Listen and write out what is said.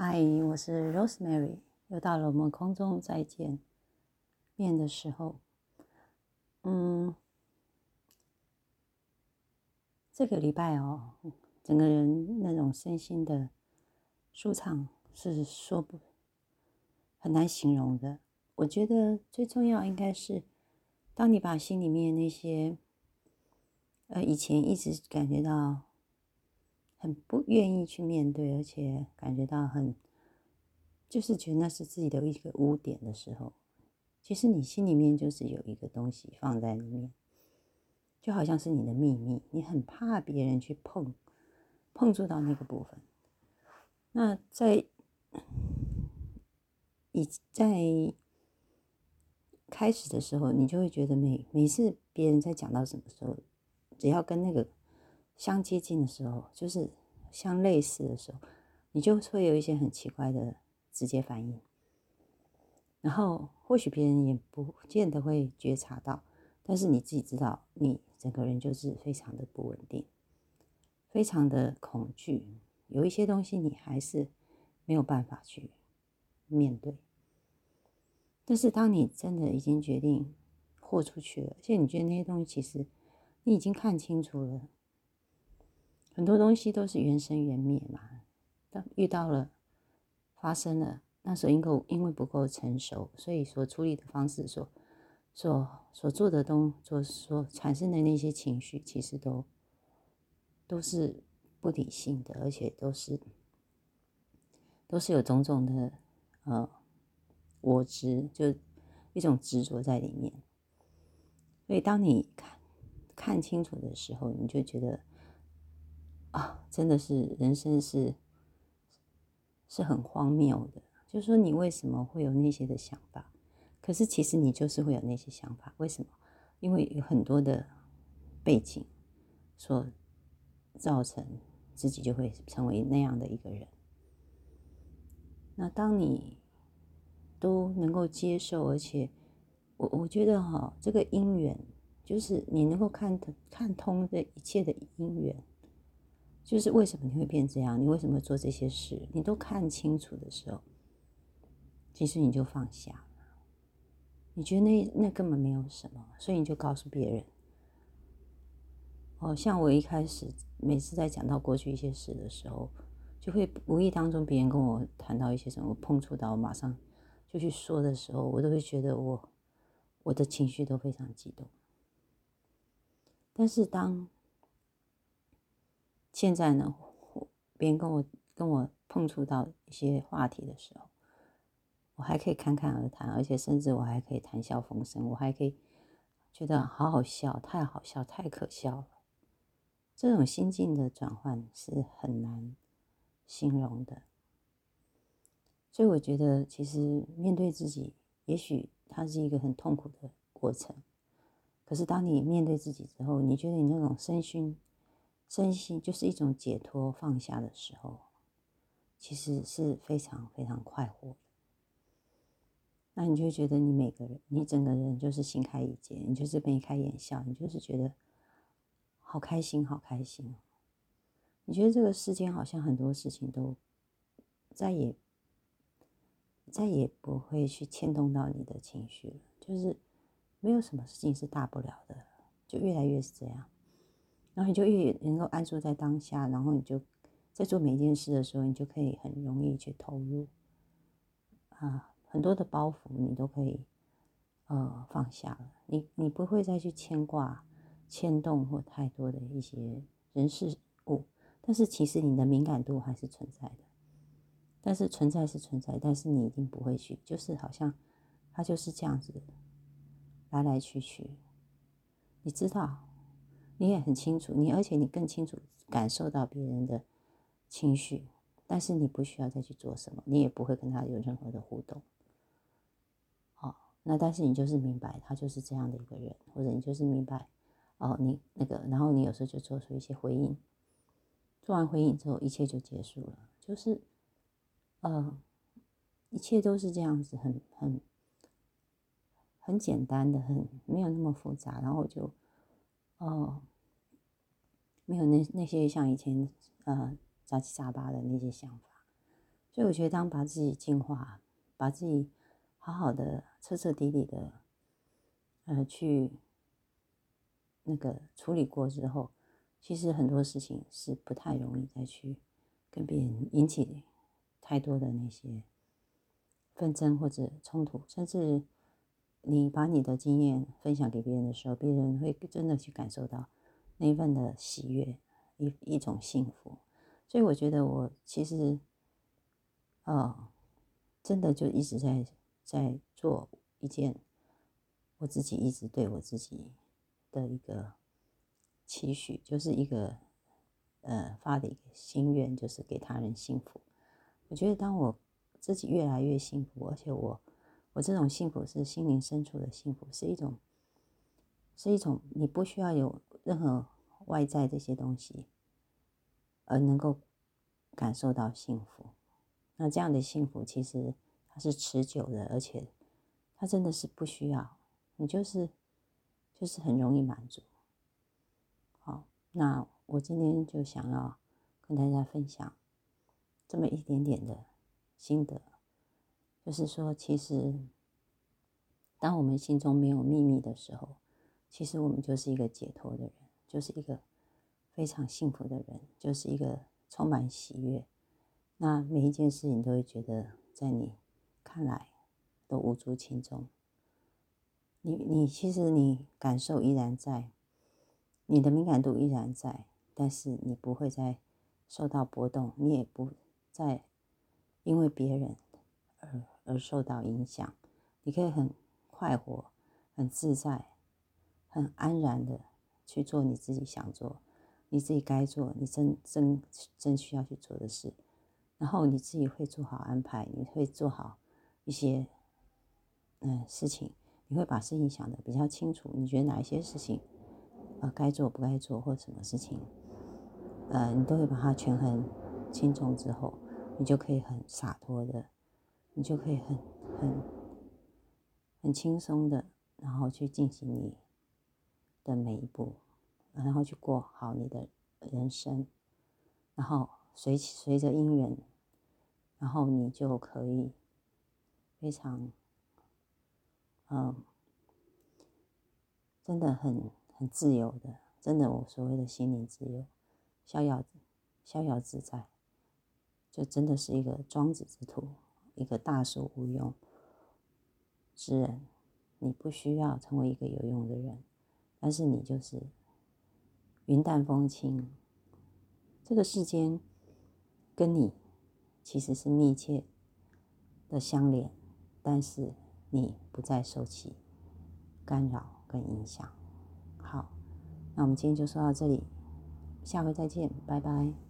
嗨，我是 Rosemary，又到了我们空中再见面的时候。嗯，这个礼拜哦，整个人那种身心的舒畅是说不很难形容的。我觉得最重要应该是，当你把心里面那些呃以前一直感觉到。很不愿意去面对，而且感觉到很，就是觉得那是自己的一个污点的时候，其实你心里面就是有一个东西放在里面，就好像是你的秘密，你很怕别人去碰，碰触到那个部分。那在以在开始的时候，你就会觉得每每次别人在讲到什么时候，只要跟那个。相接近的时候，就是相类似的时候，你就会有一些很奇怪的直接反应。然后或许别人也不见得会觉察到，但是你自己知道，你整个人就是非常的不稳定，非常的恐惧。有一些东西你还是没有办法去面对。但是当你真的已经决定豁出去了，而且你觉得那些东西其实你已经看清楚了。很多东西都是缘生缘灭嘛，当遇到了，发生了，那时候因够因为不够成熟，所以所处理的方式，所所所做的东，所所产生的那些情绪，其实都都是不理性的，而且都是都是有种种的呃我执，就一种执着在里面。所以当你看看清楚的时候，你就觉得。啊，真的是人生是是很荒谬的。就是说，你为什么会有那些的想法？可是其实你就是会有那些想法。为什么？因为有很多的背景所造成自己就会成为那样的一个人。那当你都能够接受，而且我我觉得哈，这个因缘就是你能够看得看通这一切的因缘。就是为什么你会变这样？你为什么做这些事？你都看清楚的时候，其实你就放下了。你觉得那那根本没有什么，所以你就告诉别人。哦，像我一开始每次在讲到过去一些事的时候，就会无意当中别人跟我谈到一些什么碰触到，我马上就去说的时候，我都会觉得我我的情绪都非常激动。但是当现在呢，别人跟我跟我碰触到一些话题的时候，我还可以侃侃而谈，而且甚至我还可以谈笑风生，我还可以觉得好好笑，太好笑，太可笑了。这种心境的转换是很难形容的。所以我觉得，其实面对自己，也许它是一个很痛苦的过程。可是当你面对自己之后，你觉得你那种身心。身心就是一种解脱放下的时候，其实是非常非常快活的。那你就觉得你每个人，你整个人就是心开一结，你就是眉开眼笑，你就是觉得好开心，好开心。你觉得这个世间好像很多事情都再也再也不会去牵动到你的情绪了，就是没有什么事情是大不了的，就越来越是这样。然后你就越能够安住在当下，然后你就在做每一件事的时候，你就可以很容易去投入啊，很多的包袱你都可以呃放下了，你你不会再去牵挂、牵动或太多的一些人事物，但是其实你的敏感度还是存在的，但是存在是存在，但是你一定不会去，就是好像它就是这样子来来去去，你知道。你也很清楚，你而且你更清楚感受到别人的情绪，但是你不需要再去做什么，你也不会跟他有任何的互动。好，那但是你就是明白他就是这样的一个人，或者你就是明白，哦，你那个，然后你有时候就做出一些回应，做完回应之后，一切就结束了，就是，呃，一切都是这样子，很很很简单的，很没有那么复杂，然后我就。哦，没有那那些像以前呃杂七杂八的那些想法，所以我觉得，当把自己净化，把自己好好的、彻彻底底的，呃，去那个处理过之后，其实很多事情是不太容易再去跟别人引起太多的那些纷争或者冲突，甚至你把你的经验分享给别人的时候，别人会真的去感受到那一份的喜悦，一一种幸福。所以我觉得，我其实。哦，真的就一直在在做一件我自己一直对我自己的一个期许，就是一个呃发的一个心愿，就是给他人幸福。我觉得当我自己越来越幸福，而且我我这种幸福是心灵深处的幸福，是一种是一种你不需要有任何外在这些东西而能够感受到幸福。那这样的幸福其实它是持久的，而且它真的是不需要你，就是就是很容易满足。好，那我今天就想要跟大家分享这么一点点的心得，就是说，其实当我们心中没有秘密的时候，其实我们就是一个解脱的人，就是一个非常幸福的人，就是一个充满喜悦。那每一件事情都会觉得，在你看来都无足轻重。你你其实你感受依然在，你的敏感度依然在，但是你不会再受到波动，你也不再因为别人而而受到影响。你可以很快活、很自在、很安然的去做你自己想做、你自己该做、你真真真需要去做的事。然后你自己会做好安排，你会做好一些嗯事情，你会把事情想的比较清楚。你觉得哪一些事情呃该做不该做，或什么事情呃你都会把它权衡轻重之后，你就可以很洒脱的，你就可以很很很轻松的，然后去进行你的每一步，然后去过好你的人生，然后。随随着因缘，然后你就可以非常，嗯，真的很很自由的，真的我所谓的心灵自由，逍遥逍遥自在，就真的是一个庄子之徒，一个大树无用之人。你不需要成为一个有用的人，但是你就是云淡风轻，这个世间。跟你其实是密切的相连，但是你不再受其干扰跟影响。好，那我们今天就说到这里，下回再见，拜拜。